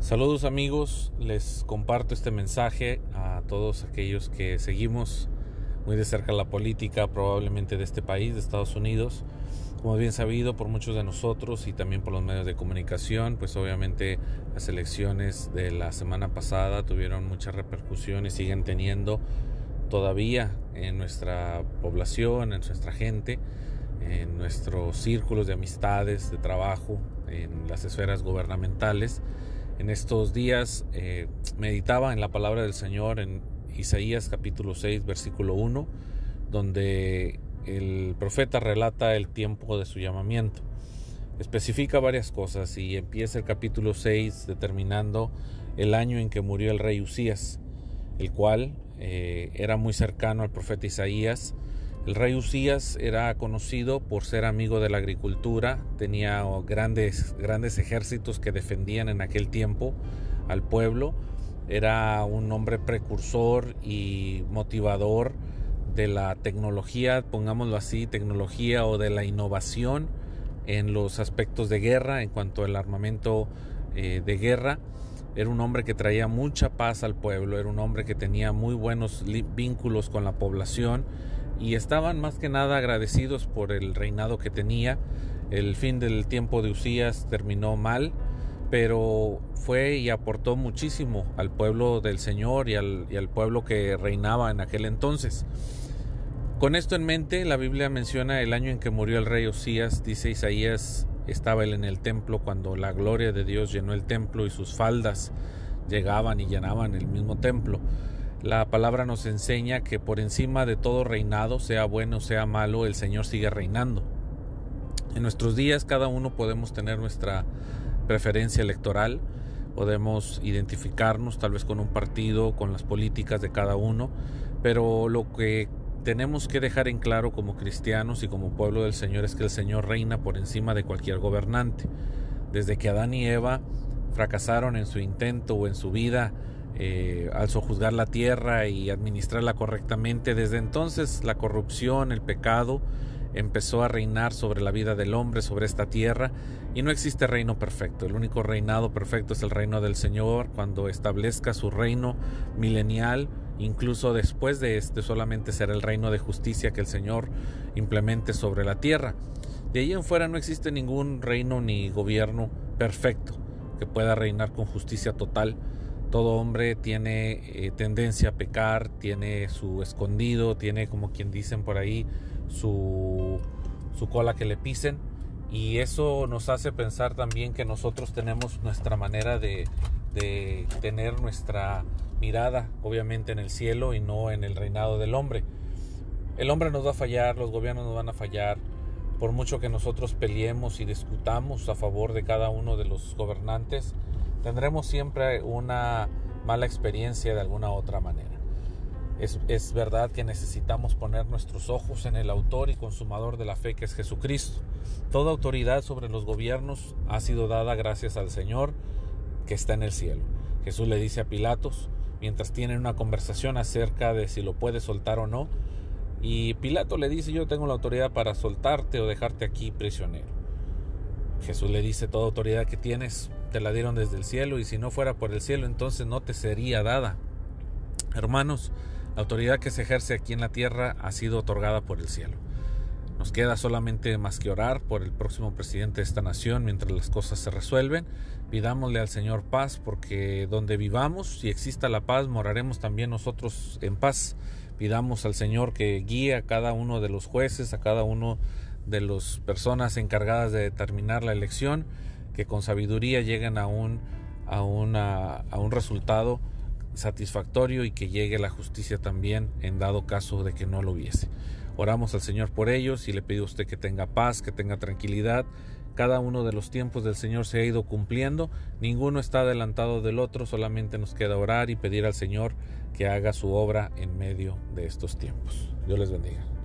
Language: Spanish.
Saludos amigos, les comparto este mensaje a todos aquellos que seguimos muy de cerca la política probablemente de este país, de Estados Unidos. Como bien sabido por muchos de nosotros y también por los medios de comunicación, pues obviamente las elecciones de la semana pasada tuvieron mucha repercusión y siguen teniendo todavía en nuestra población, en nuestra gente, en nuestros círculos de amistades, de trabajo, en las esferas gubernamentales en estos días eh, meditaba en la palabra del Señor en Isaías capítulo 6 versículo 1, donde el profeta relata el tiempo de su llamamiento. Especifica varias cosas y empieza el capítulo 6 determinando el año en que murió el rey Usías, el cual eh, era muy cercano al profeta Isaías el rey Usías era conocido por ser amigo de la agricultura, tenía grandes, grandes ejércitos que defendían en aquel tiempo al pueblo, era un hombre precursor y motivador de la tecnología, pongámoslo así, tecnología o de la innovación en los aspectos de guerra, en cuanto al armamento eh, de guerra. Era un hombre que traía mucha paz al pueblo, era un hombre que tenía muy buenos vínculos con la población y estaban más que nada agradecidos por el reinado que tenía. El fin del tiempo de Usías terminó mal, pero fue y aportó muchísimo al pueblo del Señor y al, pueblo que reinaba en aquel entonces. Con esto en mente, la Biblia menciona el año en que murió el rey Usías, dice Isaías, estaba él en el templo cuando la gloria de Dios llenó el templo y sus faldas llegaban y llenaban el mismo templo. La palabra nos enseña que por encima de todo reinado, sea bueno o sea malo, el Señor sigue reinando. En nuestros días cada uno podemos tener nuestra preferencia electoral, podemos identificarnos tal vez con un partido, con las políticas de cada uno, pero lo que tenemos que dejar en claro como cristianos y como pueblo del Señor es que el Señor reina por encima de cualquier gobernante. Desde que Adán y Eva fracasaron en su intento o en su vida eh, al sojuzgar la tierra y administrarla correctamente. Desde entonces la corrupción, el pecado, empezó a reinar sobre la vida del hombre, sobre esta tierra, y no existe reino perfecto. El único reinado perfecto es el reino del Señor, cuando establezca su reino milenial, incluso después de este solamente será el reino de justicia que el Señor implemente sobre la tierra. De ahí en fuera no existe ningún reino ni gobierno perfecto que pueda reinar con justicia total todo hombre tiene eh, tendencia a pecar, tiene su escondido, tiene como quien dicen por ahí su, cola que le pisen y eso nos hace pensar también que nosotros tenemos nuestra manera de, de tener nuestra mirada obviamente en el cielo y no en el reinado del hombre. El hombre nos va a fallar, los gobiernos nos van a fallar, por mucho que nosotros peleemos y discutamos a favor de cada uno de los gobernantes, tendremos siempre una mala experiencia de alguna otra manera. Es, es, verdad que necesitamos poner nuestros ojos en el autor y consumador de la fe que es Jesucristo. Toda autoridad sobre los gobiernos ha sido dada gracias al Señor que está en el cielo. Jesús le dice a Pilatos, mientras tienen una conversación acerca de si lo puede soltar o no, y Pilato le dice, yo tengo la autoridad para soltarte o dejarte aquí prisionero. Jesús le dice, toda autoridad que tienes te la dieron desde el cielo y si no fuera por el cielo entonces no te sería dada. Hermanos, la autoridad que se ejerce aquí en la tierra ha sido otorgada por el cielo. Nos queda solamente más que orar por el próximo presidente de esta nación mientras las cosas se resuelven. Pidámosle al Señor paz porque donde vivamos, si exista la paz, moraremos también nosotros en paz. Pidamos al Señor que guíe a cada uno de los jueces, a cada uno de las personas encargadas de determinar la elección, que con sabiduría lleguen a un, a, a un resultado satisfactorio y que llegue la justicia también en dado caso de que no lo hubiese. Oramos al Señor por ellos y le pido a usted que tenga paz, que tenga tranquilidad. Cada uno de los tiempos del Señor se ha ido cumpliendo, ninguno está adelantado del otro, solamente nos queda orar y pedir al Señor que haga su obra en medio de estos tiempos. Dios les bendiga.